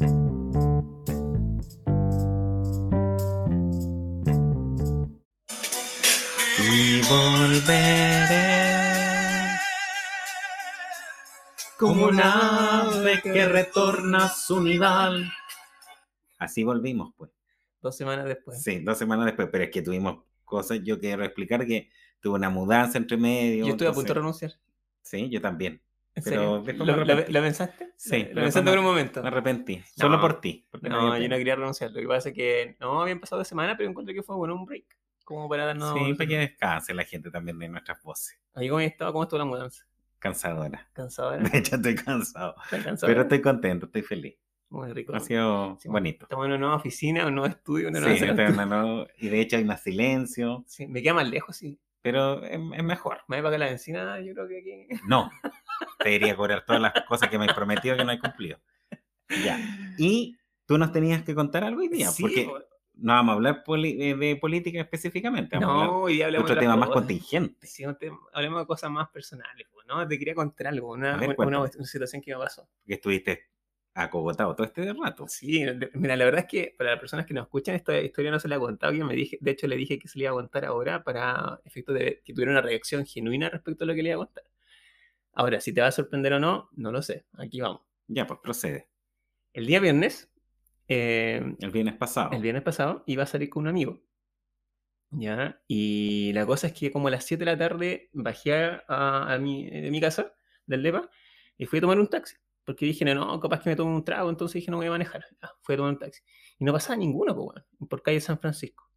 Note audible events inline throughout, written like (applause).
Y volveré como un ave que retorna a su nidal. Así volvimos, pues. Dos semanas después. Sí, dos semanas después, pero es que tuvimos cosas. Yo quiero explicar que tuve una mudanza entre medio. Yo estuve a punto de renunciar. Sí, yo también. ¿En Pero ¿Lo, lo- lo pensaste? Sí, Lo después pensaste por un momento. Me arrepentí. No. Solo por ti. No, yo no quería renunciar. Lo que pasa es que no habían pasado dos semanas, pero encontré que fue bueno un break. Como para darnos. Sí, para que descanse la gente también de nuestras voces. Ahí cómo estaba, cómo estuvo la mudanza. Cansadora. Cansado, (laughs) De hecho, estoy cansado. ¿Estás cansado? Pero estoy contento, estoy feliz. Muy rico. Ha sido Sí, bonito. Estamos en una nueva oficina, un nuevo estudio, una Sí, nueva en una nueva- y de hecho hay más silencio, Sí, me queda más lejos, sí. pero es, es mejor. Me voy para acá la encina, yo creo que aquí. No, (laughs) te debería cobrar todas las cosas que me he prometido que no he cumplido. Ya. Y tú nos tenías que contar algo hoy día, Sí, porque po. no vamos a hablar eh, de política específicamente, vamos No, hoy día de hablemos otro de tema más cosas. contingente. Sí, hablemos de cosas más personales, ¿no? Te quería contar algo, una, A ver, una- cuéntame. una situación que me pasó. Que estuviste acogotado todo este rato. Sí, de- mira, la verdad es que para las personas que nos escuchan, esta historia no se la he contado. Yo me dije, de hecho, le dije que se le iba a contar ahora para efecto de que tuviera una reacción genuina respecto a lo que le iba a contar. Ahora, si te va a sorprender o no, no lo sé. Aquí vamos. Ya, pues procede. El día viernes, eh, El viernes pasado. el viernes pasado, iba a salir con un amigo. ¿Ya? Y la cosa es que como a las 7 de la tarde bajé a, a mi, de mi casa, del DEPA, y fui a tomar un taxi. Porque dije, no, no, capaz que me tomo un trago, entonces dije, no voy a manejar. Ya, fui a tomar un taxi. Y no pasaba ninguno, po, weón, por calle San Francisco.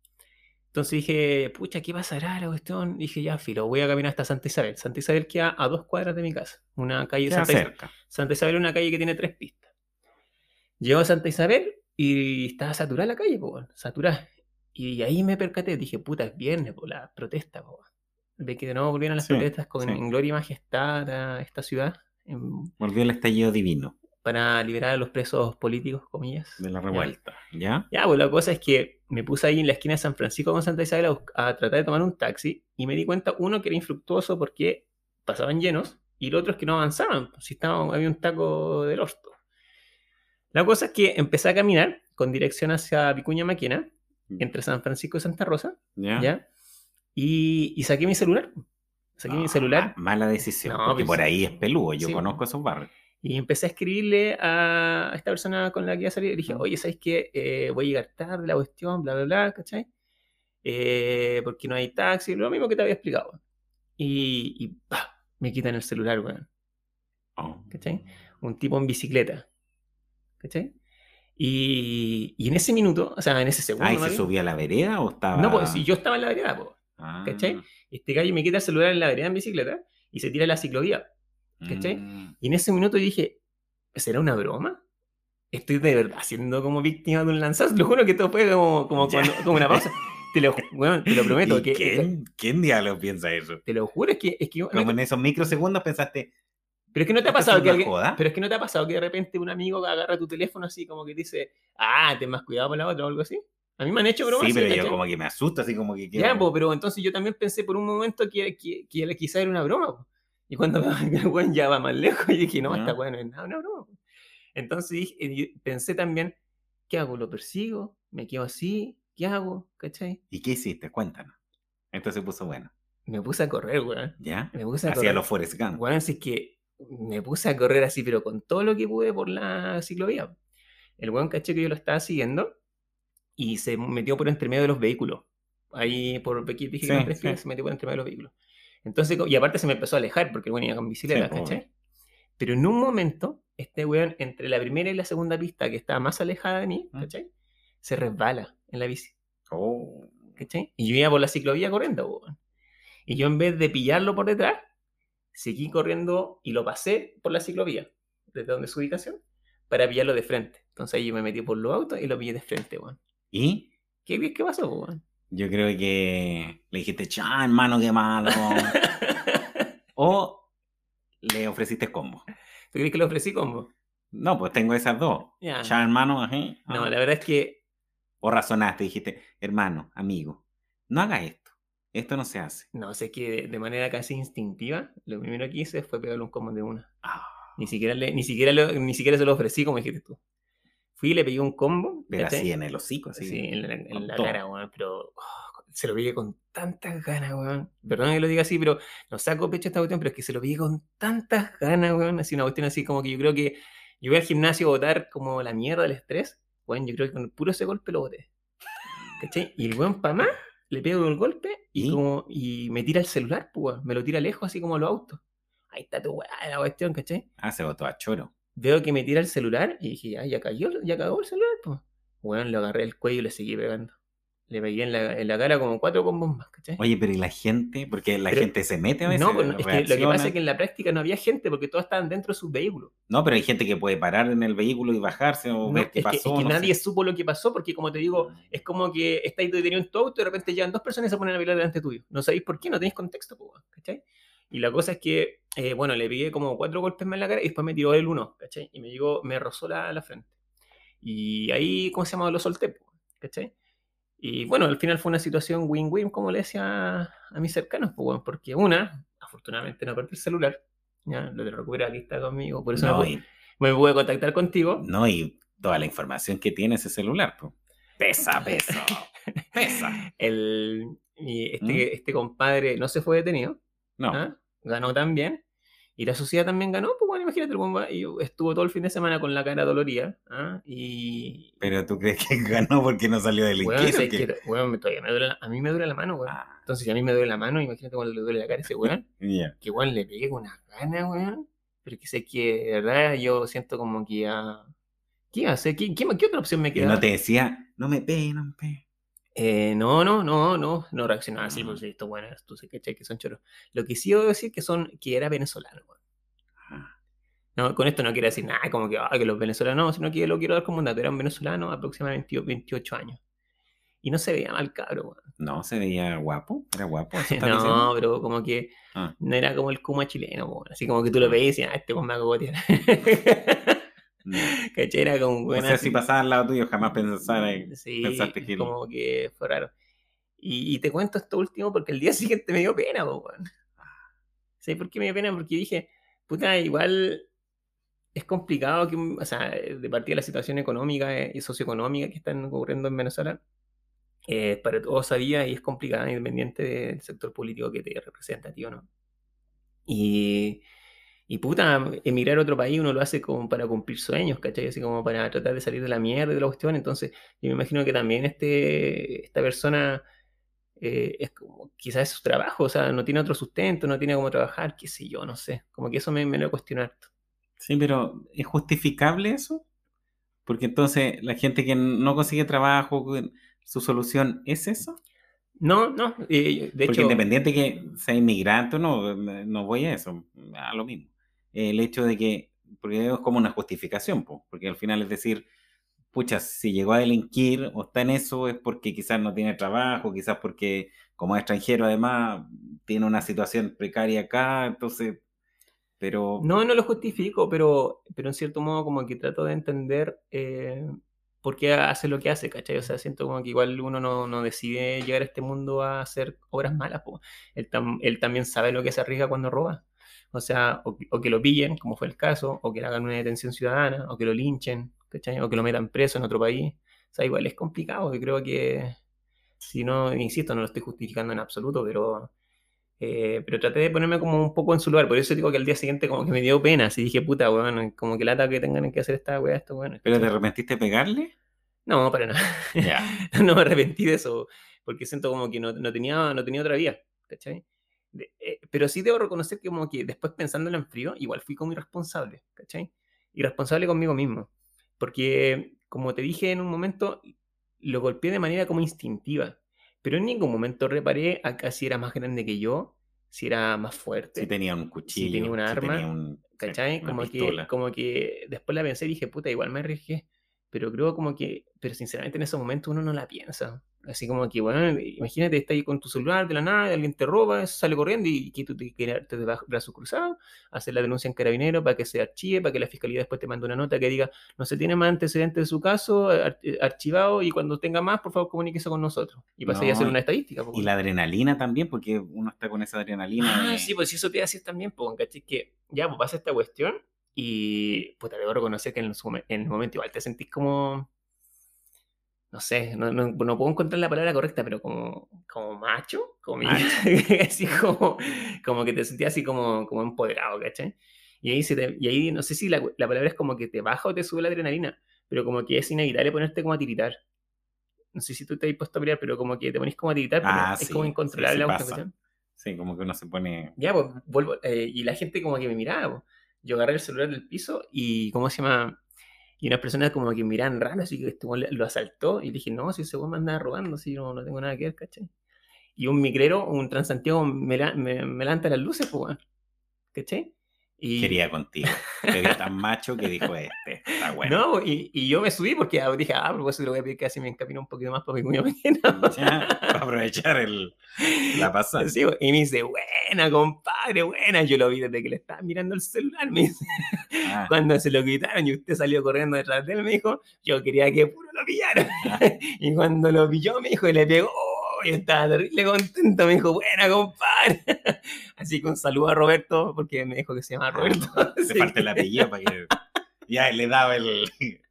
Entonces dije, pucha, ¿qué pasará la cuestión? Dije, ya, filo, voy a caminar hasta Santa Isabel. Santa Isabel queda a dos cuadras de mi casa. Una calle Santa Isabel. Santa Isabel es una calle que tiene tres pistas. Llego a Santa Isabel y estaba saturada la calle, po, saturada. Y ahí me percaté, dije, puta, es viernes, por la protesta, po. De que de nuevo volvieron las Sí, protestas con sí. en gloria y majestad a esta ciudad en- Volvió el estallido divino para liberar a los presos políticos, comillas. de la revuelta. ¿Ya? Ya, pues la cosa es que me puse ahí en la esquina de San Francisco con Santa Isabel a, tratar de tomar un taxi y me di cuenta, uno, que era infructuoso porque pasaban llenos y el otro es que no avanzaban, pues, si estaba, había un taco del orto. La cosa es que empecé a caminar con dirección hacia Vicuña Maquena, entre San Francisco y Santa Rosa, ¿Ya? ¿ya? Y, y saqué mi celular. Saqué mi Ah, celular ma- Mala decisión, No, porque pues, por ahí es peludo. Yo sí, conozco esos barrios. Y empecé a escribirle a esta persona con la que iba a salir. Le dije, oye, ¿sabes qué? Eh, voy a llegar tarde, la cuestión, bla, bla, bla, ¿cachai? Eh, porque no hay taxi, lo mismo que te había explicado. Y, y ¡pah! me quitan el celular, weón. Oh. ¿Cachai? Un tipo en bicicleta. ¿Cachai? Y, y en ese minuto, o sea, en ese segundo. Ah, ¿y se bien, subía a la vereda o estaba.? No, pues si yo estaba en la vereda, pues. Ah, ¿cachai? Este gallo me quita el celular en la vereda en bicicleta y se tira a la ciclovía. ¿Cachai? mm, Y en ese minuto yo dije, ¿será una broma? Estoy de verdad siendo como víctima de un lanzazo. Lo juro que esto fue como, como, (laughs) Ya. cuando- como una pausa. Te lo, weón, te lo (laughs) prometo. ¿Y Que, ¿Quién, ¿Quién diablos piensa eso? Te lo juro, es que, es que Como en esos microsegundos pensaste, pero es que no te ha ¿esto es pasado que alguien, pero es que no te ha pasado que de repente un amigo agarra tu teléfono así como que dice, ah, ten más cuidado con la otra o algo así. A mí me han hecho bromas. sí, pero yo como que me asusta, así como que. Ya, quiero- po, pero entonces yo también pensé por un momento que, que, que quizá era una broma. po. Y cuando el weón ya va más lejos, y dije, no, Ya. esta weón no broma. po. Entonces dije- pensé también, ¿qué hago? ¿Lo persigo? ¿Me quedo así? ¿Qué hago? ¿Cachai? ¿Y qué hiciste? Cuéntanos. Esto se puso bueno. Me puse a correr, weón. ¿Ya? Me puse a Hacía correr. los Forrest Gump. Weón, es que me puse a correr así, pero con todo lo que pude por la ciclovía. El weón caché que yo lo estaba siguiendo y se metió por entre medio de los vehículos. Ahí por dije Sí, sí. se metió por entre medio de los vehículos. Entonces, y aparte se me empezó a alejar porque el weón iba con bicicleta, Sí, ¿cachai? Pero en un momento, este weón, entre la primera y la segunda pista, que estaba más alejada de mí, Mm. ¿cachai? Se resbala en la bici. Oh. ¿cachai? Y yo iba por la ciclovía corriendo, weón. Y yo en vez de pillarlo por detrás, seguí corriendo y lo pasé por la ciclovía, desde donde es su ubicación, para pillarlo de frente. Entonces ahí yo me metí por los autos y lo pillé de frente, weón. ¿Y? ¿Qué que pasó, weón? Yo creo que le dijiste, chan, mano, qué malo. (laughs) o le ofreciste combo. ¿Tú crees que lo ofrecí como? No, pues tengo esas dos. Ya. Hermano, ajá. No, la verdad es que O razonaste, dijiste, hermano, amigo, no haga esto. Esto no se hace. no sé que de, de manera casi instintiva, lo primero que hice fue pegarle un combo de una. Ah, Ni siquiera, le- ni, siquiera lo- ni siquiera se lo ofrecí como dijiste tú. Fui y le pegué un combo. Pero así en el hocico, así. Sí, en la, en cara, weón. Pero oh, se lo pegué con tantas ganas, weón. Perdón que lo diga así, pero no saco pecho esta cuestión, pero es que se lo pegué con tantas ganas, weón. Así una cuestión así como que yo creo que yo voy al gimnasio a botar como la mierda del estrés. Weón, yo creo que con puro ese golpe lo boté. ¿Cachai? Y el weón pa' más, le pego el golpe y, como, y me tira el celular, pues, weón. Me lo tira lejos, así como los autos. Ahí está tu weá, la cuestión, ¿cachai? Ah, se botó a choro. Veo que me tira el celular y dije, ah, ya cayó, ya cagó el celular, pues. Weón, lo agarré el cuello y le seguí pegando. Le pegué en la, en la cara como cuatro combos más, ¿cachai? Oye, pero ¿y la gente? Porque la Pero- gente se mete a veces. no, pues, es que lo que pasa es que en la práctica no había gente porque todos estaban dentro de sus vehículos. No, pero hay gente que puede parar en el vehículo y bajarse o No, ver qué es, que, es pasó. que no nadie sé. supo lo que pasó porque, como te digo, es como que estáis detenido en tu auto y de repente llegan dos personas y se ponen a bailar delante tuyo. No sabéis por qué, no tenéis contexto, ¿cachai? Y la cosa es que, eh, bueno, le pegué como cuatro golpes más en la cara y después me tiró el uno, ¿cachai? Y me llegó, me rozó la, la frente. Y ahí, ¿cómo se llama? Lo solté, ¿cachai? Y bueno, al final fue una situación win-win, como le decía a, a mis cercanos, pues, porque una, afortunadamente no perdí el celular, ya, lo recuperé, aquí está conmigo, por eso No, me, y, me pude contactar contigo. no, y toda la información que tiene ese celular. pues. Pesa, pesa. pesa. (laughs) el, mi- este, ¿Mm? este compadre no se fue detenido, No. ¿ah? Ganó también. Y la sociedad también ganó, pues bueno, imagínate, el bomba, y estuvo todo el fin de semana con la cara dolorida. ¿ah? Y. Pero tú crees que (laughs) ganó porque no salió del Weón, inquino. ¿sabes qué? Weón, me- todavía me duele la- a mí me duele la mano, weón. Ah, Entonces, si a mí me duele la mano, imagínate cuando le duele la cara a ese weón. (laughs) ya. que weón le pegué con una gana, weón. Pero que sé que, de verdad, yo siento como que ya. ¿Qué iba a hacer? ¿Qué, qué, qué otra opción me Y queda? no te decía, no me pegue, no me pegue. Eh, no, no, no, no, no reaccionaba así, Ah. porque esto, bueno, tú sé ¿cachai? que son choros. Lo que sí debo decir que son, que era venezolano. Ah, No, con esto no quiero decir nada, como que, ah, que los venezolanos, no, sino que lo quiero dar como un dato, era un venezolano aproximadamente 28, 28 años. Y no se veía mal cabro, weón. No, se veía guapo. Era guapo. (laughs) No, pero como que Ah. no era como el Kuma chileno. Así como que tú lo veías y decías, ah, este weón me va a cogotear. (laughs) No. ¿Cachai? Era como un O sea, si pasaba al lado tuyo, jamás pensara en- Sí, pensaste que- como que fue raro. Y, y te cuento esto último porque el día (laughs) siguiente me dio pena, po, weón. ¿Sabes por qué me dio pena? Porque dije, puta, igual es complicado que, o sea, de partida de la situación económica eh, y socioeconómica que están ocurriendo en Venezuela, eh, para todos sabía y es complicada independiente del sector político que te representa, tío, ¿no? Y, y puta, emigrar a otro país uno lo hace como para cumplir sueños, ¿cachai? Así como para tratar de salir de la mierda y de la cuestión. Entonces, yo me imagino que también este, esta persona eh, es como, quizás es su trabajo, o sea, no tiene otro sustento, no tiene cómo trabajar, qué sé yo, no sé. Como que eso me, me lo cuestionar. Sí, pero ¿es justificable eso? Porque entonces la gente que no consigue trabajo, su solución es eso. No, no, eh, de Porque hecho, independiente que sea inmigrante o no, no voy a eso, a lo mismo. El hecho de que, porque es como una justificación, po, porque al final es decir, pucha, si llegó a delinquir o está en eso es porque quizás no tiene trabajo, quizás porque como extranjero además tiene una situación precaria acá, entonces, pero... No, no lo justifico, pero, pero en cierto modo como que trato de entender eh, por qué hace lo que hace, ¿cachai? O sea, siento como que igual uno no, decide llegar a este mundo a hacer obras malas. Él, tam- él también sabe lo que se arriesga cuando roba. O sea, o, que- o que lo pillen, como fue el caso, o que le hagan una detención ciudadana, o que lo linchen, ¿cachai? O que lo metan preso en otro país. O sea, igual es complicado, y creo que, si no, insisto, no lo estoy justificando en absoluto, pero... Eh, pero traté de ponerme como un poco en su lugar, por eso digo que al día siguiente como que me dio pena, así dije, puta, weón, como que lata que tengan que hacer esta weá, esto, bueno. ¿Pero te arrepentiste de pegarle? No, para nada. Ya. (laughs) no me arrepentí de eso, porque siento como que no, no tenía, no tenía otra vía, ¿cachai? De- eh, pero sí debo reconocer que como que después pensándolo en frío, igual fui como irresponsable, ¿cachai? Irresponsable conmigo mismo, porque como te dije en un momento, lo golpeé de manera como instintiva, pero en ningún momento reparé acá si era más grande que yo, si era más fuerte. Si tenía un cuchillo, tenía un si arma, tenía un- ¿Cachai? Como que, como que después la pensé y dije, puta, igual me arriesgué. Pero creo como que, pero sinceramente en esos momentos uno no la piensa. Así como que, bueno, imagínate, estás ahí con tu celular de la nada, alguien te roba, sale corriendo y que tú te quedas de brazos cruzados, hacer la denuncia en carabinero para que se archive, para que la fiscalía después te mande una nota que diga, no se tiene más antecedentes de su caso, ar- eh, archivado, y cuando tenga más, por favor, comuníquese con nosotros. Y pasáis a No, hacer y- una estadística. po, Y la adrenalina también, porque uno está con esa adrenalina. Ah, de- sí, pues eso te iba a decir también, pues, ¿cachai? Que ya, pues pasa esta cuestión Y, puta, debo reconocer que en, momen- en el momento igual te sentís como, no sé, no, no- no puedo encontrar la palabra correcta, pero como, como macho, como, (laughs) así como, como que te sentías así como, como empoderado, ¿cachai? Y ahí, se te- y ahí no sé si la, la palabra es como que te baja o te sube la adrenalina, pero como que es inevitable ponerte como a tiritar. No sé si tú te has puesto a mirar, pero como que te pones como a tiritar, pero Ah, es sí, como sí, incontrolable sí la pasa. cuestión. Sí, como que uno se pone. Ya, pues vuelvo. eh, y la gente como que me miraba. pues. Yo agarré el celular del piso y, ¿cómo se llama? Y unas personas como que miraban raro, así que este lo asaltó. Y dije, no, si ese weón me andaba robando, si yo no tengo nada que ver, ¿cachai? Y un migrero, un transantiago, me, la- me, me levanta las luces, pues. ¿cachai? Y, Quería contigo. Te tan macho que dijo este. Está (laughs) bueno. No, y, y yo me subí porque dije, ah, pero eso le voy a pedir que así me encamino un poquito más para mi cuña (laughs) mañana. Para aprovechar el, la pasada. Sí, y me dice, buena, compadre, buena. Yo lo vi desde que le estaba mirando el celular. Me dice, Ah, cuando se lo quitaron y usted salió corriendo detrás de él, me dijo, yo quería que puro lo pillara. Ah. (laughs) y cuando lo pilló, me dijo, y le pegó, y estaba terrible contento, me dijo, buena, compadre. (laughs) Así que un saludo a Roberto, porque me dijo que se llama Roberto. te Así falta el apellido para que. Ya le daba el, el,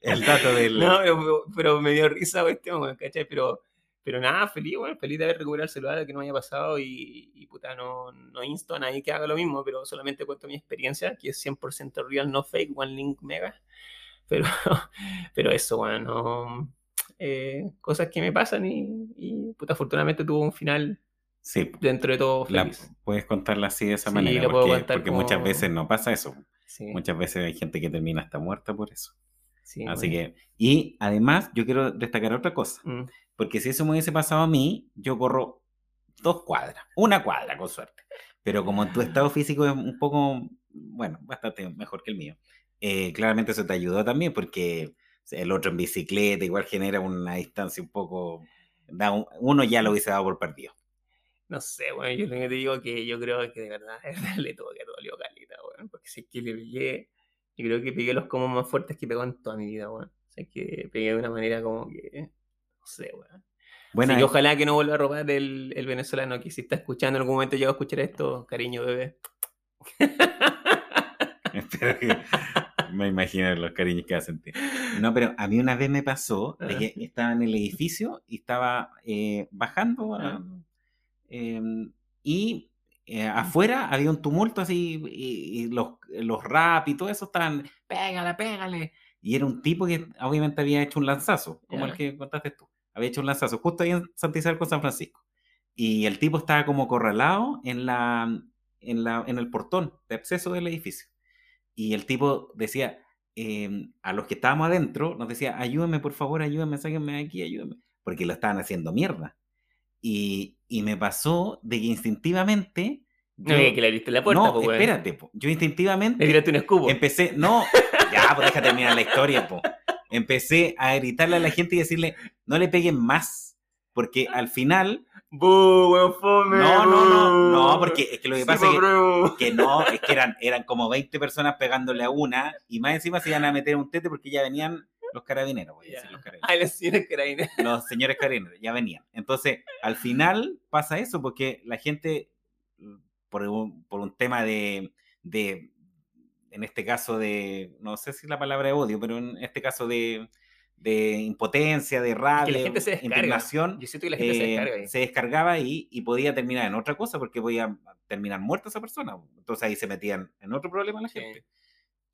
el dato del. No, pero, pero me dio risa cuestión, ¿cachai? Pero, pero nada, feliz, weón, feliz de haber recuperado el celular, que no me haya pasado y, y, puta, no, no insto a nadie que haga lo mismo, pero solamente cuento mi experiencia, que es 100% real, no fake, one link mega. Pero, (laughs) pero eso, weón, no, eh, cosas que me pasan y, y, puta, afortunadamente tuvo un final Sí, dentro de todo la, feliz. puedes contarla así de esa Sí, manera. lo puedo porque contar porque como- muchas veces no pasa eso. Sí, Muchas veces hay gente que termina hasta muerta por eso. sí, Así weón. que. Y además, yo quiero destacar otra cosa. Mm, Porque si eso me hubiese pasado a mí, yo corro dos cuadras, una cuadra con suerte. Pero como tu estado físico es un poco, bueno, bastante mejor que el mío, eh, claramente eso te ayudó también porque el otro en bicicleta igual genera una distancia un poco, da un- uno ya lo hubiese dado por perdido. No sé, bueno, yo lo que te digo que yo creo que de verdad, (laughs) de verdad le tuvo que dolió calita, weón. Porque si es que le pegué, yo creo que pegué los comos más fuertes que pegó en toda mi vida, weón. O sea, que pegué de una manera como que, no sé, weón. Bueno, Así que ojalá que no vuelva a robar el, el venezolano que si está escuchando en algún momento llega a escuchar esto, cariño, bebé. (laughs) espero que me imagino los cariños que va a sentir. No, pero a mí una vez me pasó de Ah. que estaba en el edificio y estaba eh, bajando a- Em, y eh, afuera había un tumulto así y, y los, los rap y todo eso estaban, pégale, pégale. Y era un tipo que obviamente había hecho un lanzazo, como Ya. el que contaste tú. Había hecho un lanzazo justo ahí en Santa Isabel con San Francisco. Y el tipo estaba como acorralado en, la, en, la, en el portón de acceso del edificio. Y el tipo decía, eh, a los que estábamos adentro, nos decía, ayúdenme, por favor, ayúdenme, sáquenme de aquí, ayúdenme. Porque lo estaban haciendo mierda. Y, y me pasó de que instintivamente... No, que le abriste la puerta, no, pues, espérate, po. yo Le instintivamente tiraste un escupo. empecé, no, ya, pues deja terminar la historia, po. Empecé a gritarle a la gente y decirle, no le peguen más, porque al final, ¡Bu, weón, fome! no, no, no, no, porque es que lo que Sí, pasa es que, bro. que no, es que eran, eran como 20 personas pegándole a una y más encima se iban a meter un tete porque ya venían los carabineros, voy a decir Ya. los carabineros. Ay, la señora carabinera. (laughs) Los señores carabineros ya venían. Entonces, al final pasa eso porque la gente, por un, por un tema de, de, en este caso de, no sé si la palabra de odio, pero en este caso de, de impotencia, de rabia, Que la gente se descarga. indignación, Yo siento que la gente se eh, descarga ahí. se descargaba ahí y podía terminar en otra cosa porque podía terminar muerta esa persona. Entonces ahí se metían en otro problema la Sí. gente.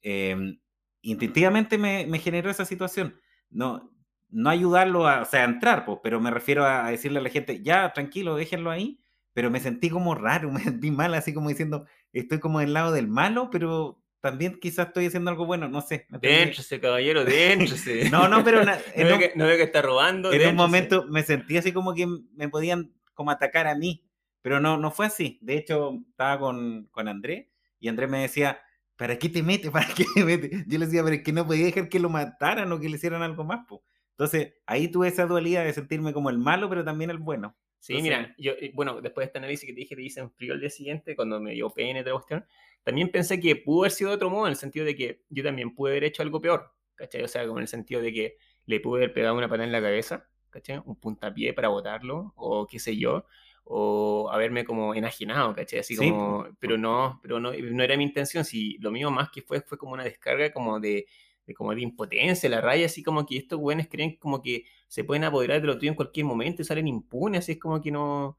Eh, instintivamente me, me generó esa situación. No, no ayudarlo a, o sea, a entrar, pues, pero me refiero a, a decirle a la gente, ya, tranquilo, déjenlo ahí. Pero me sentí como raro, (laughs) me sentí mal, así como diciendo, estoy como del lado del malo, pero también quizás estoy haciendo algo bueno, no sé. Déntrese, caballero, déntrese. (laughs) No, no, pero (laughs) No veo que, no veo que está robando. en un momento me sentí así como que me podían como atacar a mí, pero no, no fue así. De hecho, estaba con, con Andrés y Andrés me decía, ¿para qué te metes? (laughs) ¿Para qué te metes? Yo le decía, pero es que no podía dejar que lo mataran o que le hicieran algo más. po". Entonces, ahí tuve esa dualidad de sentirme como el malo, pero también el bueno. Sí, Entonces- mira, yo, eh, bueno, después de este análisis que te dije, te hice en frío el día siguiente, cuando me dio y otra cuestión, también pensé que pudo haber sido de otro modo, en el sentido de que yo también pude haber hecho algo peor, ¿cachai? O sea, como en el sentido de que le pude haber pegado una patada en la cabeza, ¿cachai? Un puntapié para botarlo, o qué sé yo, o haberme como enajenado, ¿cachai? Así Sí, como, pero no, pero no, no era mi intención, si lo mío más que fue, fue como una descarga como de, de como de impotencia, la raya, así como que estos güeyes creen como que se pueden apoderar de lo tuyo en cualquier momento y salen impunes, así es como que no,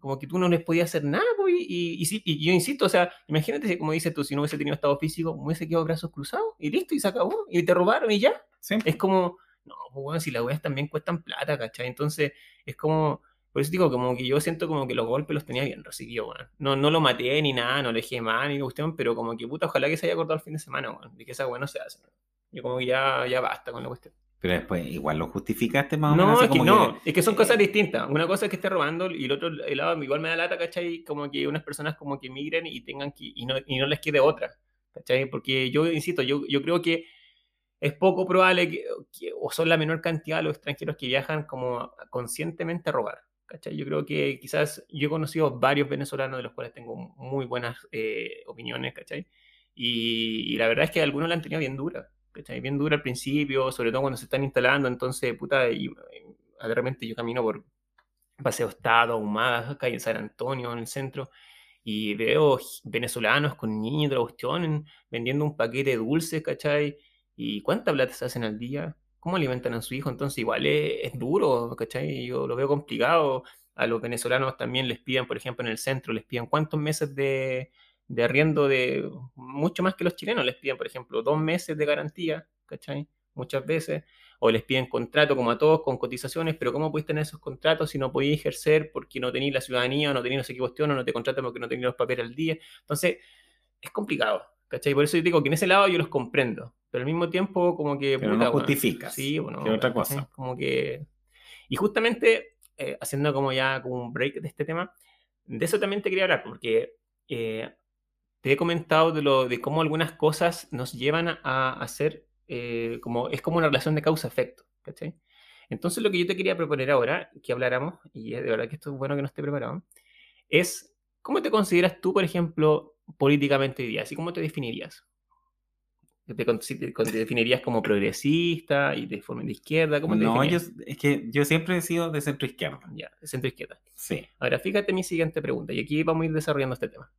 como que tú no les podías hacer nada, pues, y, y, y yo insisto, o sea, imagínate, como dices tú, si no hubiese tenido estado físico, me hubiese quedado brazos cruzados y listo, y se acabó, y te robaron y ya. Sí, Es como, no, pues bueno, si las weas también cuestan plata, ¿cachai? Entonces, es como, por eso digo, como que yo siento como que los golpes los tenía bien recibidos, weón. No, no lo maté ni nada, no le dejé mal ni cuestión, pero como que puta, ojalá que se haya cortado el fin de semana, weón. De que esa weá no se hace. weón. Yo como que ya, ya basta con la cuestión. pero después igual lo justificaste más o menos. No, es que no, es que son eh, cosas distintas. Una cosa es que esté robando y el otro el lado igual me da lata, ¿cachai? Como que unas personas como que migren y tengan que, y no, y no les quede otra, ¿cachai? Porque yo, insisto, yo, yo creo que es poco probable que, que- o son la menor cantidad de los extranjeros que viajan como conscientemente a robar, ¿cachai? Yo creo que quizás yo he conocido varios venezolanos de los cuales tengo muy buenas eh, opiniones, ¿cachai? Y, y la verdad es que algunos la han tenido bien dura, ¿cachai? Bien dura al principio, sobre todo cuando se están instalando, entonces, puta, y, y de repente yo camino por Paseo Estado, Ahumadas, acá en San Antonio, en el centro, y veo venezolanos con niños y otra cuestión en- vendiendo un paquete de dulces, ¿cachai? ¿Y cuánta plata se hacen al día? ¿Cómo alimentan a su hijo? Entonces igual es, es duro, ¿cachai? Yo lo veo complicado. A los venezolanos también les piden, por ejemplo, en el centro, les piden cuántos meses de, de arriendo de, mucho más que los chilenos, les piden, por ejemplo, dos meses de garantía, ¿cachai? Muchas veces. O les piden contrato como a todos con cotizaciones, pero ¿cómo puedes tener esos contratos si no podéis ejercer porque no tenéis la ciudadanía no tenéis no sé qué cuestión o no te contratan porque no tenéis los papeles al día? Entonces, es complicado, ¿cachai? Por eso yo digo que en ese lado yo los comprendo, pero al mismo tiempo como que... Pero no weón, justificas, Sí, bueno, que otra cosa. Como que... Y justamente, eh, haciendo como ya como un break de este tema, de eso también te quería hablar, porque eh, te he comentado de, lo, de cómo algunas cosas nos llevan a, a hacer, eh, como, es como una relación de causa-efecto, ¿cachai? Entonces lo que yo te quería proponer ahora, que habláramos, y de verdad que esto es bueno que no esté preparado, es cómo te consideras tú, por ejemplo, políticamente hoy día, así cómo te definirías. ¿Te, definirías como progresista y de forma de izquierda? ¿Cómo te No, yo, es que yo siempre he sido de centro izquierda. Ya, de centro izquierda. Sí. Ahora, fíjate mi siguiente pregunta, y aquí vamos a ir desarrollando este tema.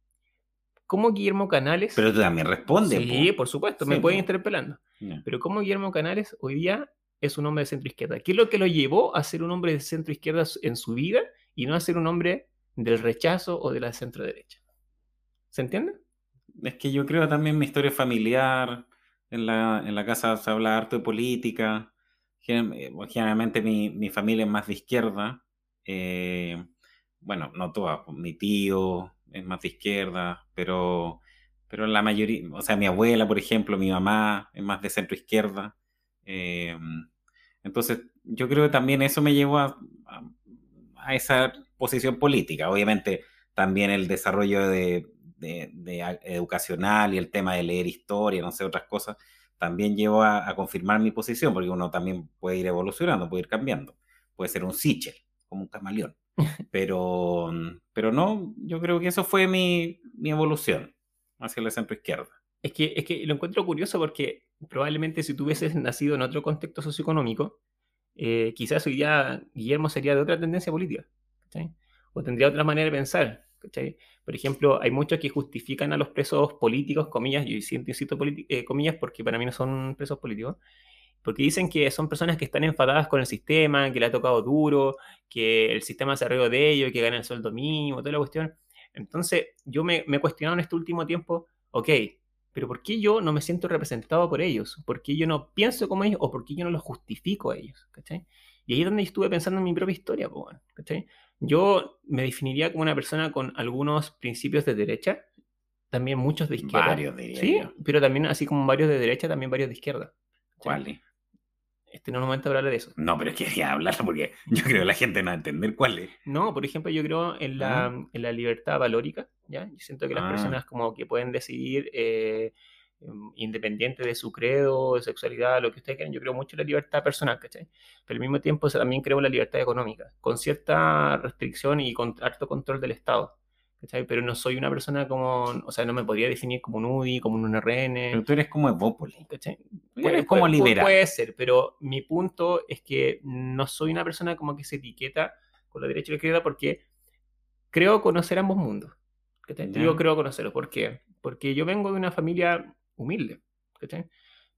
¿Cómo Guillermo Canales... Pero tú también respondes. sí, po. por supuesto, Sí, me pueden po. interpelando. Ya. Pero ¿cómo Guillermo Canales hoy día es un hombre de centro izquierda? ¿Qué es lo que lo llevó a ser un hombre de centro izquierda en su vida y no a ser un hombre del rechazo o de la centro derecha? ¿Se entiende? Es que yo creo también mi historia familiar. En la, en la casa se habla harto de política. Eh, Generalmente mi, mi familia es más de izquierda. Eh, bueno, no toda. pues, Mi tío es más de izquierda, pero, pero la mayoría, o sea, mi abuela, por ejemplo, mi mamá es más de centro izquierda. Eh, entonces, yo creo que también eso me llevó a- a esa posición política. Obviamente, también el desarrollo de, de- de educacional y el tema de leer historia, no sé, otras cosas, también llevó a, a confirmar mi posición, porque uno también puede ir evolucionando, puede ir cambiando. Puede ser un Sichel, como un camaleón. (laughs) Pero, pero no, yo creo que eso fue mi, mi evolución hacia la centro izquierda. Es que, es que lo encuentro curioso porque probablemente si tú hubieses nacido en otro contexto socioeconómico, eh, quizás hoy día Guillermo sería de otra tendencia política, ¿cachai? O tendría otra manera de pensar, ¿cachai? Por ejemplo, hay muchos que justifican a los presos políticos, comillas, yo siento, insisto, eh, comillas, porque para mí no son presos políticos, porque dicen que son personas que están enfadadas con el sistema, que le ha tocado duro, que el sistema se arregló de ellos, que ganan el sueldo mínimo, toda la cuestión. Entonces, yo me, me he cuestionado en este último tiempo, ok, pero ¿por qué yo no me siento representado por ellos? ¿Por qué yo no pienso como ellos o por qué yo no los justifico a ellos? ¿cachai? Y ahí es donde estuve pensando en mi propia historia, ¿cachai? Yo me definiría como una persona con algunos principios de derecha, también muchos de izquierda. Varios, diría Sí, yo. pero también así como varios de derecha, también varios de izquierda. ¿Cuáles? Este no es el momento de hablar de eso. No, pero quería hablar porque (laughs) yo creo que la gente no va a entender cuáles. No, por ejemplo, yo creo en la, en la libertad valórica, ¿ya? Yo siento que las Ah. personas como que pueden decidir eh, independiente de su credo, de sexualidad, lo que ustedes quieran, yo creo mucho en la libertad personal, ¿cachai? Pero al mismo tiempo también creo en la libertad económica, con cierta restricción y con harto control del Estado, ¿cachai? Pero no soy una persona como, o sea, no me podría definir como un UDI, como un RN, Pero tú eres como Evópolis. ¿cachai? Eres como puede- liberal. Puede ser, pero mi punto es que no soy una persona como que se etiqueta con la derecha y la izquierda porque creo conocer ambos mundos. Yo creo conocerlos. ¿Por qué? Porque yo vengo de una familia humilde. ¿cachai?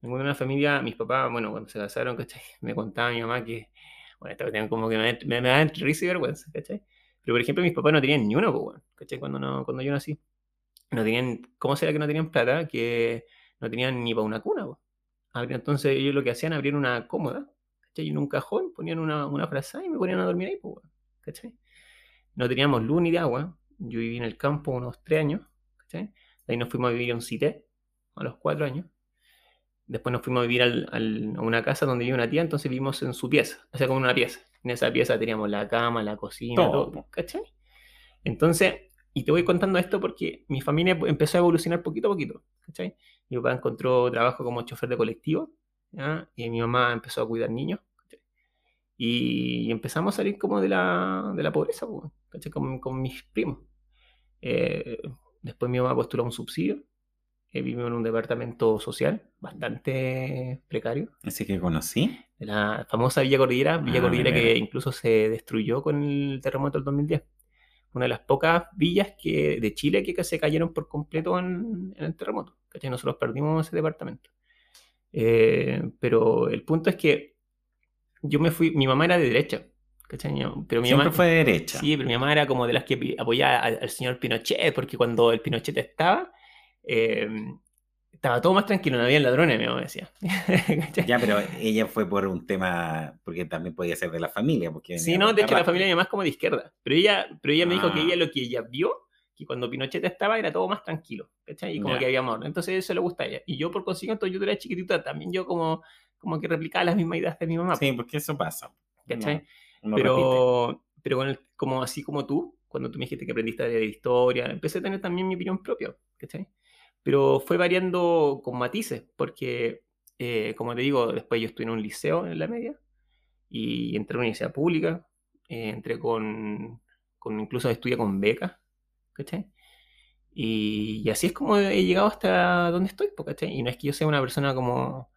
Vengo una familia, mis papás, bueno, cuando se casaron, ¿cachai? (laughs) Me contaba mi mamá que, bueno, esta cuestión como que me, me, me da entre risa y vergüenza, ¿cachai? Pero, por ejemplo, mis papás no tenían ni uno, pues, ¿cachai? Cuando, no, cuando yo nací. No tenían, ¿cómo será que no tenían plata? Que no tenían ni para una cuna, pues. Entonces ellos lo que hacían, abrían una cómoda, ¿cachai? Y en un cajón ponían una, una frazada y me ponían a dormir ahí, pues, ¿cachai? No teníamos luz ni de agua. Yo viví en el campo unos tres años, ¿cachai? Ahí nos fuimos a vivir a un cité a los cuatro años. Después nos fuimos a vivir al- al- a una casa donde vivía una tía, entonces vivimos en su pieza, o sea, como en una pieza. En esa pieza teníamos la cama, la cocina, Todo, todo, ¿cachai? Entonces, y te voy contando esto porque mi familia empezó a evolucionar poquito a poquito, ¿cachai? Mi papá encontró trabajo como chofer de colectivo, ¿ya? Y mi mamá empezó a cuidar niños, ¿cachai? Y empezamos a salir como de la, de la pobreza, ¿cachai? Con, con mis primos. Eh, después mi mamá postuló un subsidio. Eh, vivimos en un departamento social bastante precario, Así que conocí. de la famosa Villa Cordillera, Villa Ah, Cordillera que incluso se destruyó con el terremoto del 2010. Una de las pocas villas que, de Chile que se cayeron por completo en, en el terremoto. ¿cachai? Nosotros perdimos ese departamento. Eh, pero el punto es que yo me fui, mi mamá era de derecha, ¿cachai? Pero mi Siempre mamá, fue de derecha. Sí, pero mi mamá era como de las que apoyaba al, al señor Pinochet, porque cuando el Pinochet estaba, eh, estaba todo más tranquilo, no había ladrones, mi mamá decía. (laughs) Ya, pero ella fue por un tema, porque también podía ser de la familia. Porque Sí, no, de hecho la familia de mi mamá es como de izquierda, pero ella, pero ella me dijo que Ah. ella lo que ella vio, que cuando Pinochet estaba era todo más tranquilo, ¿cachai? Y como que había amor, entonces eso le gusta a ella. Y yo por consiguiente, yo era chiquitita, también yo como, como que replicaba las mismas ideas de mi mamá, Sí, porque eso pasa. ¿cachai? Uno repite. pero, pero con el- como así como tú, cuando tú me dijiste que aprendiste de historia, empecé a tener también mi opinión propia, ¿cachai? Pero fue variando con matices, porque, eh, como te digo, después yo estuve en un liceo en la media y entré a una universidad pública, eh, entré con, con, incluso estudié con becas, ¿cachai? Y, y así es como he llegado hasta donde estoy, ¿cachai? Y no es que yo sea una persona como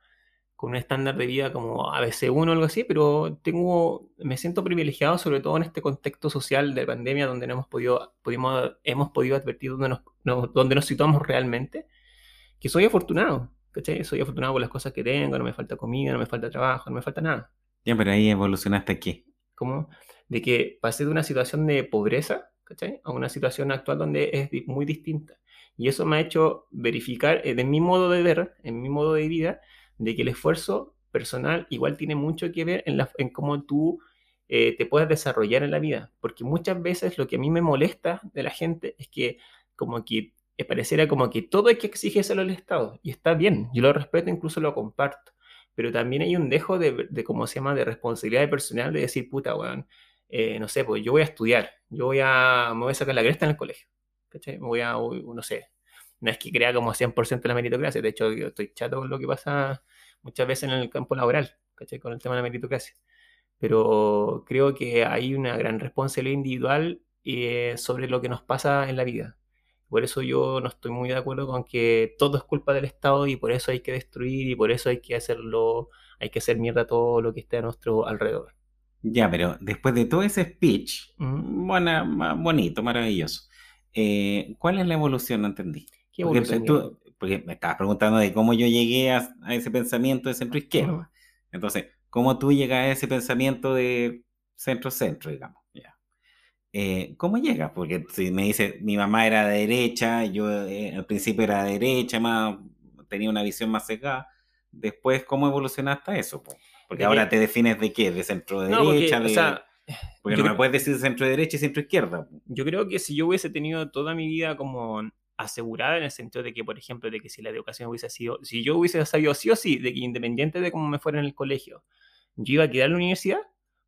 con un estándar de vida como ABC1 o algo así, pero tengo, me siento privilegiado sobre todo en este contexto social de pandemia donde no hemos podido, pudimos, hemos podido advertir dónde nos, no- dónde nos situamos realmente, que soy afortunado, ¿cachai? Soy afortunado por las cosas que tengo, no me falta comida, no me falta trabajo, no me falta nada. Ya, pero ahí evolucionaste aquí. Como de que pasé de una situación de pobreza, ¿cachai? A una situación actual donde es muy distinta. Y eso me ha hecho verificar eh, de mi modo de ver, en mi modo de vida, de que el esfuerzo personal igual tiene mucho que ver en, la, en cómo tú eh, te puedes desarrollar en la vida. Porque muchas veces lo que a mí me molesta de la gente es que como que eh, pareciera como que todo hay que exigírselo al Estado. Y está bien, yo lo respeto, incluso lo comparto. Pero también hay un dejo de, de ¿cómo se llama?, de responsabilidad personal de decir, puta, weón, eh, no sé, pues yo voy a estudiar, yo voy a, me voy a sacar la cresta en el colegio, ¿cachai? Me voy a, no sé, no es que crea como 100% la meritocracia, de hecho yo estoy chato con lo que pasa muchas veces en el campo laboral, ¿cachai? Con el tema de la meritocracia. Pero creo que hay una gran responsabilidad individual eh, sobre lo que nos pasa en la vida. Por eso yo no estoy muy de acuerdo con que todo es culpa del Estado y por eso hay que destruir y por eso hay que hacerlo, hay que hacer mierda todo lo que esté a nuestro alrededor. Ya, pero después de todo ese speech, buena, ma- bonito, maravilloso, eh, ¿cuál es la evolución? No entendí. ¿Qué Porque, tú- porque me estabas preguntando de cómo yo llegué a, a ese pensamiento de centro izquierda. Ujú. Entonces, ¿cómo tú llegas a ese pensamiento de centro-centro, digamos? Eh, ¿Cómo llegas? Porque si me dices, mi mamá era de derecha, yo eh, al principio era de derecha, más, tenía una visión más sesgada. Después, ¿cómo evolucionaste a eso? po? Porque ¿De ahora te defines de qué, de centro No, porque, derecha, o de... sea, porque yo no me puedes decir centro derecha y centro izquierda. yo creo que si yo hubiese tenido toda mi vida como asegurada en el sentido de que, por ejemplo, de que si la educación hubiese sido, si yo hubiese sabido sí o sí, de que independiente de cómo me fuera en el colegio, yo iba a quedar en la universidad,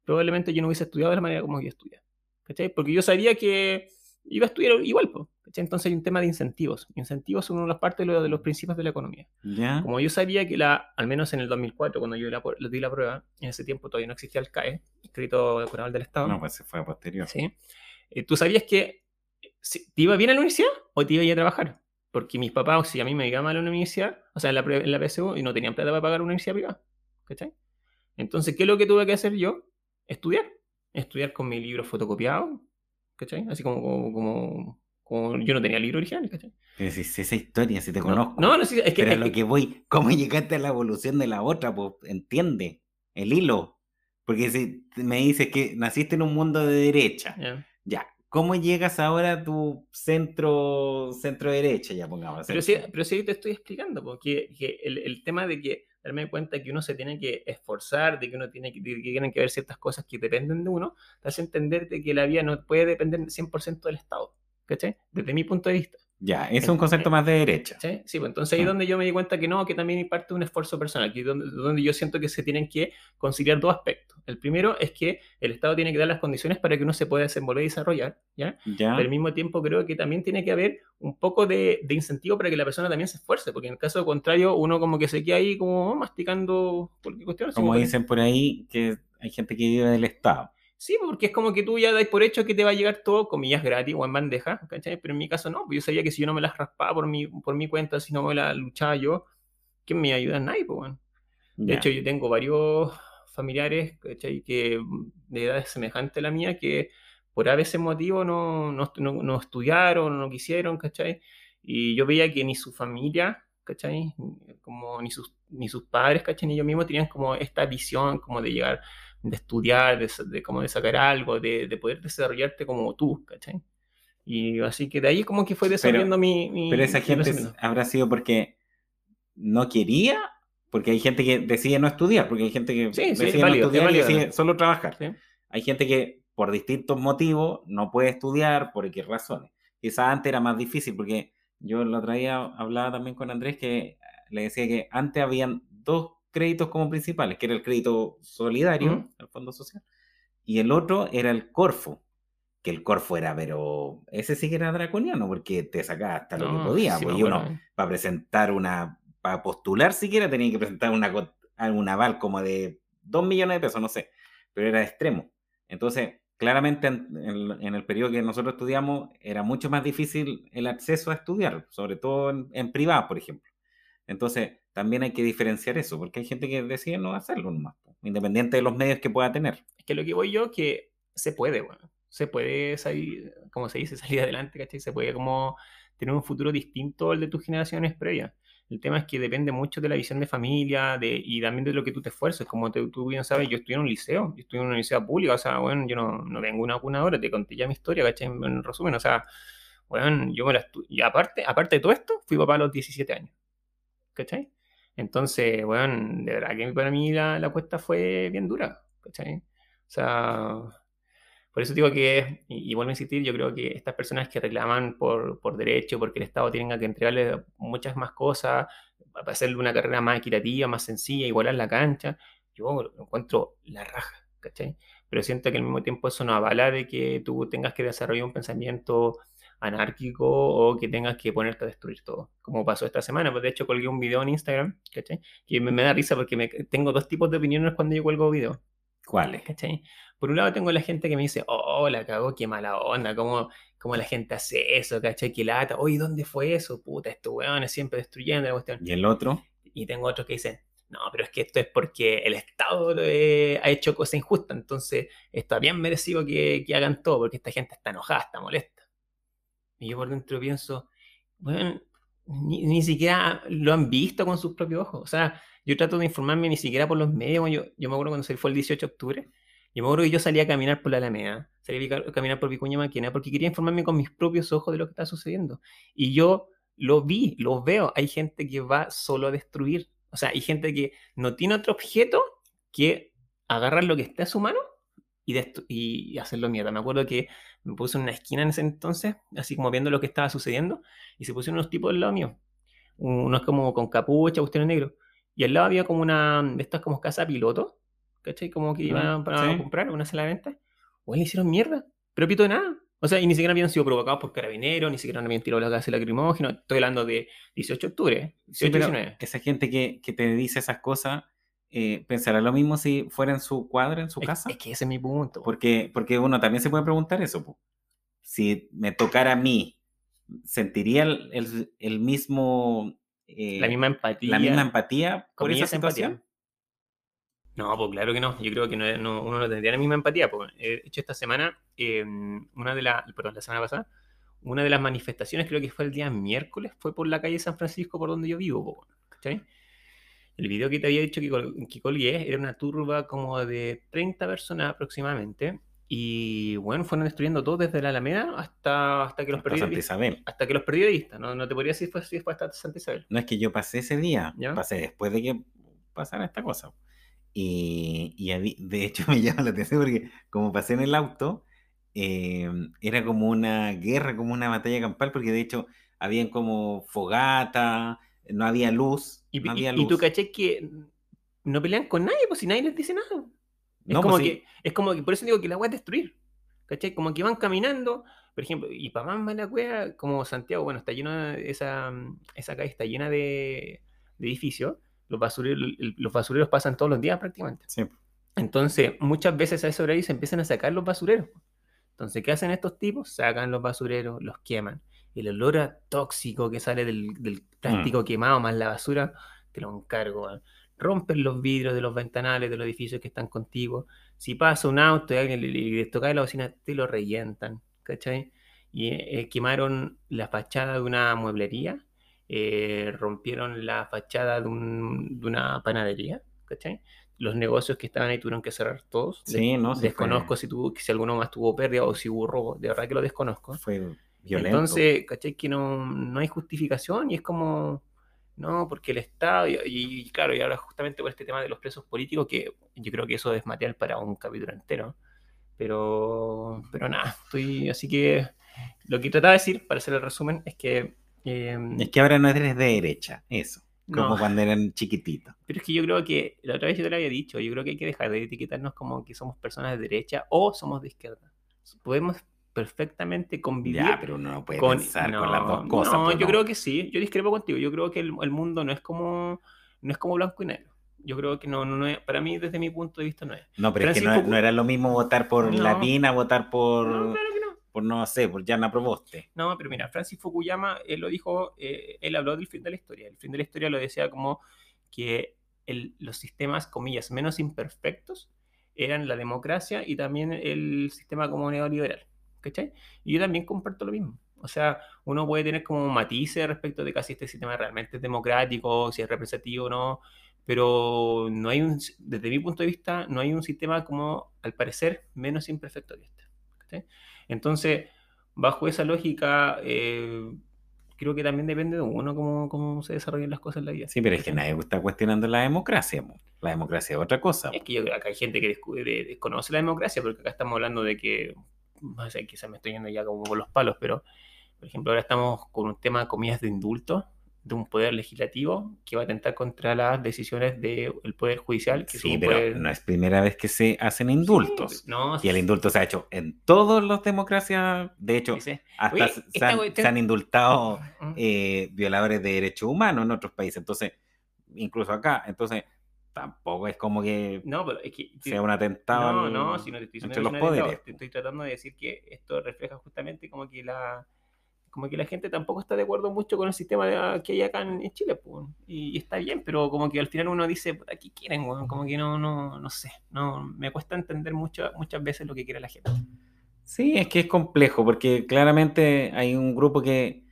probablemente yo no hubiese estudiado de la manera como yo estudié. ¿Cachai? Porque yo sabía que iba a estudiar igual, po, ¿cachai? Entonces hay un tema de incentivos. Incentivos son una de las partes de los, de los principios de la economía. Como yo sabía que la, al menos en el 2004, cuando yo la, le di la prueba, en ese tiempo todavía no existía el CAE, escrito Económico del Estado. No, pues se fue a posterior. ¿sí? Eh, ¿Tú sabías que te iba bien a la universidad o te iba a ir a trabajar? Porque mis papás, si a mí me iba mal a la universidad, o sea, en la, en la PSU, y no tenían plata para pagar una universidad privada. ¿Cachai? Entonces, ¿qué es lo que tuve que hacer yo? Estudiar. Estudiar con mi libro fotocopiado, ¿cachai? Así como, como, como, como yo no tenía libro original, ¿cachai? Pero si, si esa historia, si te No, conozco. no, no, es que, Pero es lo que- que voy, ¿cómo llegaste a la evolución de la otra? Pues entiende el hilo. Porque si me dices que naciste en un mundo de derecha, ya. ya, ¿cómo llegas ahora a tu centro, centro derecha, ya pongamos? Pero sí, pero sí te estoy explicando, porque que el, el tema de que darme cuenta que uno se tiene que esforzar, de que uno tiene que, que tienen que ver ciertas cosas que dependen de uno, te hace entender de que la vida no puede depender 100% del Estado, ¿cachai? Desde mi punto de vista. Ya, es un concepto más de derecha. ¿cachai? Sí, pues entonces ahí es Ah. donde yo me di cuenta que no, que también hay parte de un esfuerzo personal, que es donde, donde yo siento que se tienen que conciliar dos aspectos. El primero es que el Estado tiene que dar las condiciones para que uno se pueda desenvolver y desarrollar, ¿ya? Ya, Pero al mismo tiempo creo que también tiene que haber un poco de, de incentivo para que la persona también se esfuerce, porque en el caso contrario uno como que se queda ahí como masticando cualquier cuestión. como dicen por ahí, que hay gente que vive del Estado. Sí, porque es como que tú ya dais por hecho que te va a llegar todo, comillas, gratis o en bandeja, ¿cachai? Pero en mi caso no, pues yo sabía que si yo no me las raspaba por mi, por mi cuenta, si no me las luchaba yo, ¿quién me ayuda? Nadie, pues, bueno. De Ya. hecho, yo tengo varios familiares, ¿cachai? Que de edad semejante a la mía, que por a veces motivo no, no, no- no estudiaron, no quisieron, ¿cachai? Y yo veía que ni su familia, ¿cachai? Como ni sus, ni sus padres, ¿cachai? Ni ellos mismos tenían como esta visión como de llegar, de estudiar, de, de como de sacar algo, de, de poder desarrollarte como tú, ¿cachai? Y así que de ahí como que fue desarrollando mi, mi- Pero esa gente habrá sido porque no quería, porque hay gente que decide no estudiar, porque hay gente que Sí, sí, es decide válido, no estudiar es y válido. decide solo trabajar. ¿sí? Hay gente que por distintos motivos no puede estudiar, por qué razones. Quizás antes era más difícil, porque yo el otro día hablaba también con Andrés que le decía que antes habían dos créditos como principales, que era el crédito solidario, Ujú. el Fondo Social, y el otro era el Corfo, que el Corfo era, pero ese sí que era draconiano, porque te sacaba hasta lo que podía, sí pues, y uno acuerdo, ¿eh? para presentar una, para postular siquiera tenía que presentar una, un aval como de 2 millones de pesos, no sé, pero era extremo. Entonces, claramente en, en- en el periodo que nosotros estudiamos era mucho más difícil el acceso a estudiar, sobre todo en, en privado, por ejemplo. Entonces, también hay que diferenciar eso, porque hay gente que decide no hacerlo nomás, independiente de los medios que pueda tener. Es que lo que voy yo, que se puede, se puede salir, como se dice, (laughs) salir adelante, ¿cachai? Se puede como tener un futuro distinto al de tus generaciones previas. El tema es que depende mucho de la visión de familia de, y también de lo que tú te esfuerces. Como te- tú bien sabes, yo estudié en un liceo, yo estudié en una universidad pública, o sea, bueno, yo no, no vengo una cuna ahora, te conté ya mi historia, ¿cachai? En, en resumen, o sea, bueno, yo me la estu- Y aparte, aparte de todo esto, fui papá a los 17 años, ¿cachai? Entonces, bueno, de verdad que para mí la, la cuesta fue bien dura, ¿cachai? O sea, por eso digo que, y, y vuelvo a insistir, yo creo que estas personas que reclaman por, por derecho, porque el Estado tenga que entregarles muchas más cosas, para hacerle una carrera más equitativa, más sencilla, igualar la cancha, yo encuentro la raja, ¿cachai? Pero siento que al mismo tiempo eso no avala de que tú tengas que desarrollar un pensamiento anárquico o que tengas que ponerte a destruir todo, como pasó esta semana. Pues de hecho colgué un video en Instagram, ¿cachai? Que me, me da risa porque me, tengo dos tipos de opiniones cuando yo cuelgo videos. ¿Cuáles? ¿cachai? Por un lado tengo la gente que me dice, oh, la cagó, qué mala onda, cómo, cómo la gente hace eso, ¿cachai? Qué lata, oye, ¿dónde fue eso? Puta, estos weones siempre destruyendo la cuestión. ¿Y el otro? Y tengo otros que dicen, no, pero es que esto es porque el Estado eh, ha hecho cosas injustas, entonces está bien merecido que, que hagan todo, porque esta gente está enojada, está molesta. Y yo por dentro pienso, bueno, ni, ni siquiera lo han visto con sus propios ojos. O sea, yo trato de informarme ni siquiera por los medios. Yo, yo me acuerdo cuando se fue el 18 de octubre, yo me acuerdo que yo salía a caminar por la Alameda, salía a caminar por Vicuña Maquena, porque quería informarme con mis propios ojos de lo que está sucediendo. Y yo lo vi, lo veo. Hay gente que va solo a destruir. O sea, hay gente que no tiene otro objeto que agarrar lo que está a su mano y, y hacerlo mierda. Me acuerdo que me puse en una esquina en ese entonces, así como viendo lo que estaba sucediendo, y se pusieron unos tipos al lado mío. Unos como con capucha, cuestiones negros. Y al lado había como una de estas como casa piloto, ¿cachai? Como que iban para sí. comprar una sala de venta. O le hicieron mierda, pero pito de nada. O sea, y ni siquiera habían sido provocados por carabineros, ni siquiera habían tirado la gas lacrimógeno. Estoy hablando de 18 de octubre, 18, Sí, pero 19. esa gente que, que te dice esas cosas, eh, ¿pensará lo mismo si fuera en su cuadra, en su es, casa? Es que ese es mi punto. Porque, porque uno también se puede preguntar eso. Po. Si me tocara a mí, ¿sentiría el, el, el mismo... Eh, la misma empatía. La misma empatía por esa situación. Empatía. No, pues claro que no. Yo creo que no, no- uno no tendría la misma empatía. Pues. De hecho, esta semana, eh, una de las, perdón, la semana pasada, una de las manifestaciones, creo que fue el día miércoles, fue por la calle San Francisco, por donde yo vivo. ¿cachai? El video que te había dicho que, col- que colgué era una turba como de 30 personas aproximadamente. Y bueno, fueron destruyendo todo desde la Alameda hasta, hasta que los Hasta perdí de Santa vista. Isabel. Hasta que los perdí de vista. No, no te podría decir si fue, si fue hasta Santa Isabel. No es que yo pasé ese día, ¿Ya? pasé después de que pasara esta cosa. Y, y de hecho (laughs) me llama la atención porque como pasé en el auto, eh, era como una guerra, como una batalla campal, porque de hecho habían como fogata, no había luz, Y, no y- había y tú caché que no pelean con nadie, pues si nadie les dice nada. Es No, como pues sí. que, es como que, por eso digo que la weá es destruir. ¿Cachai? Como que van caminando, por ejemplo, y para más mala weá, como Santiago, bueno, está lleno de, esa, esa calle está llena de, de edificios, los basureros, los basureros pasan todos los días prácticamente. Sí. Entonces, muchas veces a ese horario se empiezan a sacar los basureros. Entonces, ¿qué hacen estos tipos? Sacan los basureros, los queman. El olor a tóxico que sale del, del plástico quemado más la basura, te lo encargo. Rompen los vidrios de los ventanales de los edificios que están contigo. Si pasa un auto y alguien le, le- toca la bocina, te lo revientan. ¿Cachai? Y eh, quemaron la fachada de una mueblería, eh, rompieron la fachada de, un- de una panadería. ¿Cachai? Los negocios que estaban ahí tuvieron que cerrar todos. Des- Sí, no, sí desconozco fue, si, tuvo, si alguno más tuvo pérdida o si hubo robo. De verdad que lo desconozco. fue violento. Entonces, ¿cachai? Que no, no hay justificación y es como, no, porque el Estado, y, y claro, y ahora justamente por este tema de los presos políticos, que yo creo que eso es material para un capítulo entero, pero, pero nada, estoy, así que lo que trataba de decir, para hacer el resumen, es que... eh, es que ahora no eres de derecha, eso, como no, cuando eran chiquititos. pero es que yo creo que, la otra vez yo te lo había dicho, yo creo que hay que dejar de etiquetarnos como que somos personas de derecha o somos de izquierda. Podemos perfectamente convivir Ya, pero uno no puede con- pensar con las dos cosas. No, pues, yo no. creo que sí. Yo discrepo contigo. Yo creo que el, el mundo no es como no es como blanco y negro. Yo creo que no, no, no es, para mí desde mi punto de vista no es. No, pero es que no, era lo mismo votar por. Latina, votar por, No, claro que no. por no sé, por Yana Proboste. No, pero mira, Francis Fukuyama, él lo dijo, eh, él habló del fin de la historia. El fin de la historia lo decía como que el- los sistemas, comillas, menos imperfectos eran la democracia y también el sistema como neoliberal. ¿Cachai? Y yo también comparto lo mismo. O sea, uno puede tener como matices respecto de casi este sistema realmente es democrático, si es representativo o no, pero no hay un, desde mi punto de vista, no hay un sistema como, al parecer, menos imperfecto que este. Entonces, bajo esa lógica, eh, creo que también depende de uno cómo, cómo se desarrollan las cosas en la vida. Sí, pero es que nadie está cuestionando la democracia. mo. La democracia es otra cosa. Es que yo acá hay gente que descubre- desconoce la democracia, porque acá estamos hablando de que, no sé, quizás me estoy yendo ya como por los palos, pero, por ejemplo, ahora estamos con un tema, comillas, de indulto, de un poder legislativo que va a atentar contra las decisiones del poder judicial. Que Sí, pero poder- no es primera vez que se hacen Sí, indultos. no, Y el indulto se ha hecho en todas las democracias. De hecho, dice, hasta Oye, se, han, cuestión- se han indultado (laughs) "Mm, eh, violadores de derechos humanos en otros países. Entonces, incluso acá. Entonces, tampoco es como que No, pero es que... sea un atentado No, no, si no te estoy diciendo entre los poderes. te estoy tratando de decir que esto refleja justamente como que la como que la gente tampoco está de acuerdo mucho con el sistema que hay acá en, Chile, pues, y, y está bien, pero como que al final uno dice, "Puta, ¿qué quieren? weón?". Como que no, no, no sé, no, me cuesta entender mucho, muchas veces lo que quiere la gente. Sí, es que es complejo, porque claramente hay un grupo que,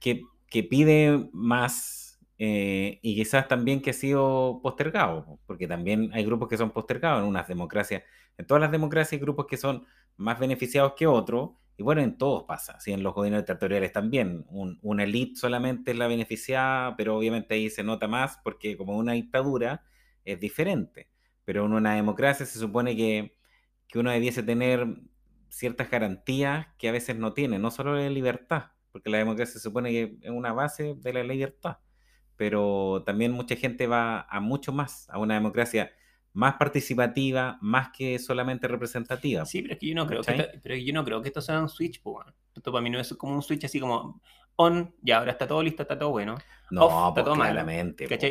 que, que pide más eh, y quizás también que ha sido postergado, porque también hay grupos que son postergados en unas democracias. En todas las democracias hay grupos que son más beneficiados que otros, y bueno, en todos pasa, ¿sí? en los gobiernos dictatoriales también. Un- una élite solamente es la beneficiada, pero obviamente ahí se nota más porque como una dictadura es diferente. Pero en una democracia se supone que, que uno debiese tener ciertas garantías que a veces no tiene, no solo la libertad, porque la democracia se supone que es una base de la libertad, pero también mucha gente va a mucho más, a una democracia más participativa, más que solamente representativa. Sí, pero es que yo no creo que pero yo no creo que esto sea un switch, pues. Esto para mí no es como un switch así como on, ya ahora está todo listo, está todo bueno. No, Off.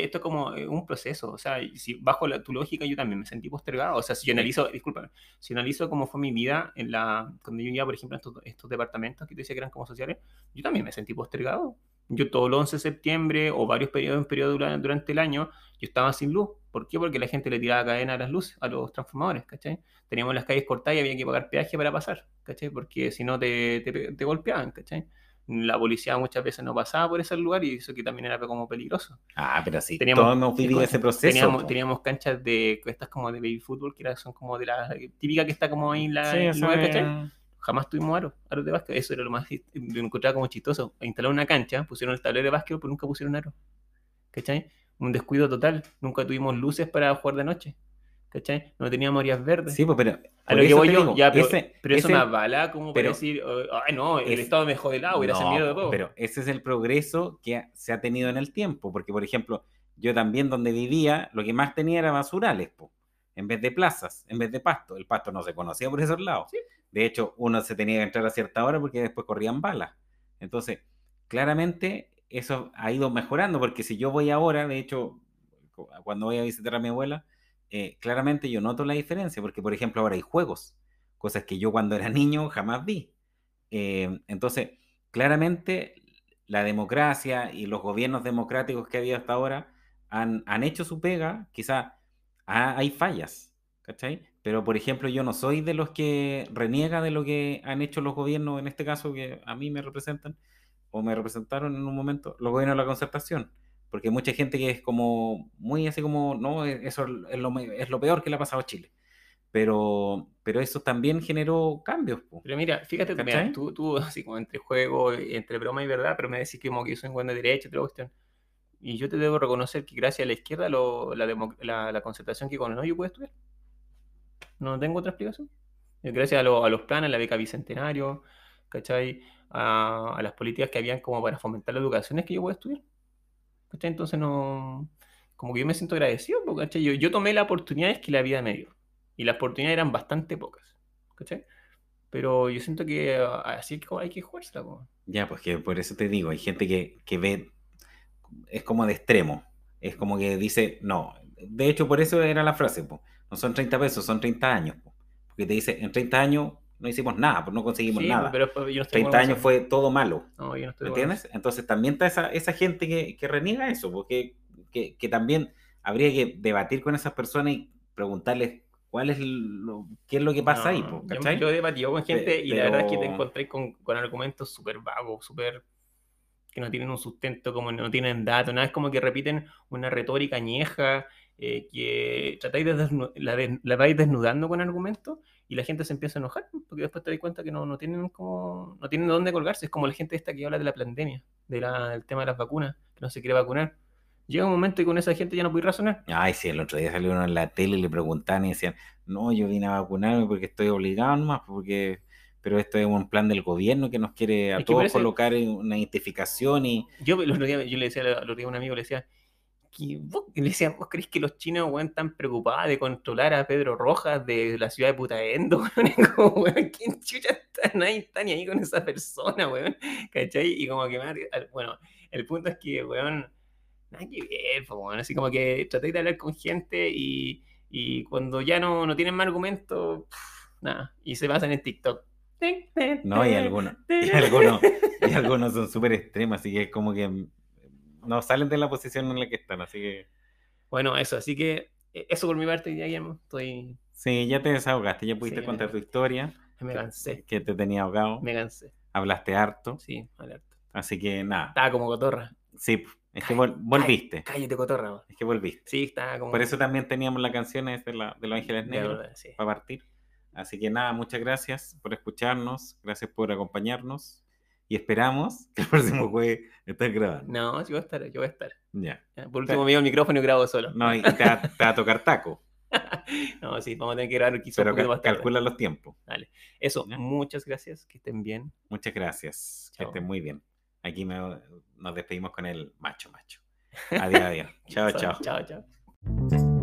Esto es como eh, un proceso, o sea, si bajo la- tu lógica yo también me sentí postergado, o sea, si yo analizo, disculpa, si analizo cómo fue mi vida en la, cuando yo iba, por ejemplo, a estos, estos departamentos que te decía que eran como sociales, yo también me sentí postergado, Yo todos los 11 de septiembre o varios periodos en periodo dura- durante el año, yo estaba sin luz. ¿Por qué? Porque la gente le tiraba cadena a las luces, a los transformadores, ¿cachai? Teníamos las calles cortadas y había que pagar peaje para pasar, ¿cachai? Porque si no te, te, te golpeaban, ¿cachai? La policía muchas veces no pasaba por ese lugar y eso que también era como peligroso. Ah, pero sí, Teníamos- todos hemos vivido ese proceso. Teníamos, teníamos canchas de estas como de baby fútbol, que era- son como de la típica que está como ahí en la Sí, en lugar. Jamás tuvimos aros, aros de básquet. Eso era lo más lo encontraba como chistoso. Instalaron una cancha, pusieron el tablero de básquet, pero nunca pusieron aros. ¿Cachai? Un descuido total. Nunca tuvimos luces para jugar de noche. ¿Cachai? No teníamos áreas verdes. Sí, pues, pero. a lo que voy yo, digo, ya, pero, ese- pero eso ese- me avala como para pero- decir, oh, ay no, el es- Estado me jode el agua, No, miedo de todo. Pero ese es el progreso que se ha tenido en el tiempo, porque por ejemplo, yo también donde vivía, lo que más tenía era basurales, po, en vez de plazas, en vez de pasto. El pasto no se conocía por esos lados. Sí. De hecho, uno se tenía que entrar a cierta hora porque después corrían balas. Entonces, claramente eso ha ido mejorando, porque si yo voy ahora, de hecho, cu- cuando voy a visitar a mi abuela, eh, claramente yo noto la diferencia, porque por ejemplo ahora hay juegos, cosas que yo cuando era niño jamás vi. Eh, entonces, claramente la democracia y los gobiernos democráticos que ha habido hasta ahora han, han hecho su pega, quizá ha- hay fallas, ¿cachai? Pero, por ejemplo, yo no soy de los que reniega de lo que han hecho los gobiernos, en este caso que a mí me representan, o me representaron en un momento, los gobiernos de la concertación. Porque hay mucha gente que es como, muy así como, no, e- eso es lo, es lo peor que le ha pasado a Chile. Pero, pero eso también generó cambios. po. Pero mira, fíjate, mira, tú, tú así como entre juego, entre broma y verdad, pero me decís que como que yo soy un buen de derecha y otra cuestión. Y yo te debo reconocer que gracias a la izquierda lo- la, la, la concertación que con el yo pude estudiar. No tengo otra explicación. Eh, Gracias a, lo- a los planes, la beca bicentenario, ¿cachai? A, a las políticas que habían como para fomentar la educación es que yo pude estudiar. ¿Cachai? Entonces no... Como que yo me siento agradecido, ¿cachai? Yo, yo tomé las oportunidades que la vida me dio. Y las oportunidades eran bastante pocas. ¿Cachai? Pero yo siento que ah, así que hay que jugársela, po. Ya, pues que por eso te digo, hay gente que, que ve, es como de extremo, es como que dice, no, de hecho por eso era la frase, po, no son 30 pesos, son 30 años, po, porque te dice, en 30 años no hicimos nada, pues no conseguimos Sí, nada, pero pero yo no estoy de 30 acuerdo con años fue todo malo, No, yo no estoy ¿me entiendes? Entonces también está esa, esa gente que, que reniega eso, porque que, que también habría que debatir con esas personas y preguntarles cuál es lo, qué es lo que pasa ahí, po, yo, yo he debatido con gente Pe- y la verdad es que te encontré con, con argumentos súper vagos, súper que no tienen un sustento, como no tienen datos, nada, es como que repiten una retórica añeja, eh, que tratáis de desnu- la, des- la vais desnudando con argumentos y la gente se empieza a enojar, porque después te das cuenta que no, no tienen como, no tienen dónde colgarse, es como la gente esta que habla de la pandemia, de la- del tema de las vacunas, que no se quiere vacunar. Llega un momento y con esa gente ya no puedes razonar. Ay, sí, el otro día salió uno en la tele y le preguntaban y decían, no, yo vine a vacunarme porque estoy obligado nomás, porque, pero esto es un plan del gobierno que nos quiere a Es que todos parece- colocar una identificación y Yo el otro día yo le decía otro día a un amigo, le decía, que vos, le decía, ¿vos crees que los chinos, weón, están preocupados de controlar a Pedro Rojas de la ciudad de Putaendo, (laughs) weón? Como, weón, ¿quién chucha está? Nadie está ni ahí con esa persona, weón. ¿Cachai? Y como que, bueno, el punto es que, weón, nada que ver, weón. Así como que traté de hablar con gente y, y cuando ya no, no tienen más argumentos, pff, nada, y se basan en TikTok. no, y algunos, y algunos, y algunos son súper extremos, así que es como que no salen de la posición en la que están, así que Bueno, eso, así que eh, eso por mi parte, ya Guillermo, estoy, sí, ya te desahogaste, ya pudiste Sí, contar me- tu historia, me cansé, que te tenía ahogado, me cansé, hablaste harto, sí, alerta. así que nada, Estaba como cotorra. sí, es que vol- volviste, Cállate, cotorra. es que volviste. Sí, estaba como... Por eso también teníamos la canción de, la, de los Ángeles Negros. verdad, sí. para partir. Así que nada, muchas gracias por escucharnos, gracias por acompañarnos y esperamos que el próximo jueves estés grabando. No, yo voy a estar, yo voy a estar. Ya. Ya, Por último, llevo el micrófono y grabo solo. No, y te va, te va a tocar taco, (laughs) No, sí, vamos a tener que grabar quizá un pero poquito ca- más tarde. calcula los tiempos. Eso, Ya. muchas gracias, que estén bien. Muchas gracias, que Chao. estén muy bien. Aquí me- nos despedimos con el macho macho. (laughs) Adiós, adiós. (laughs) Chao, chao. Chao, chao.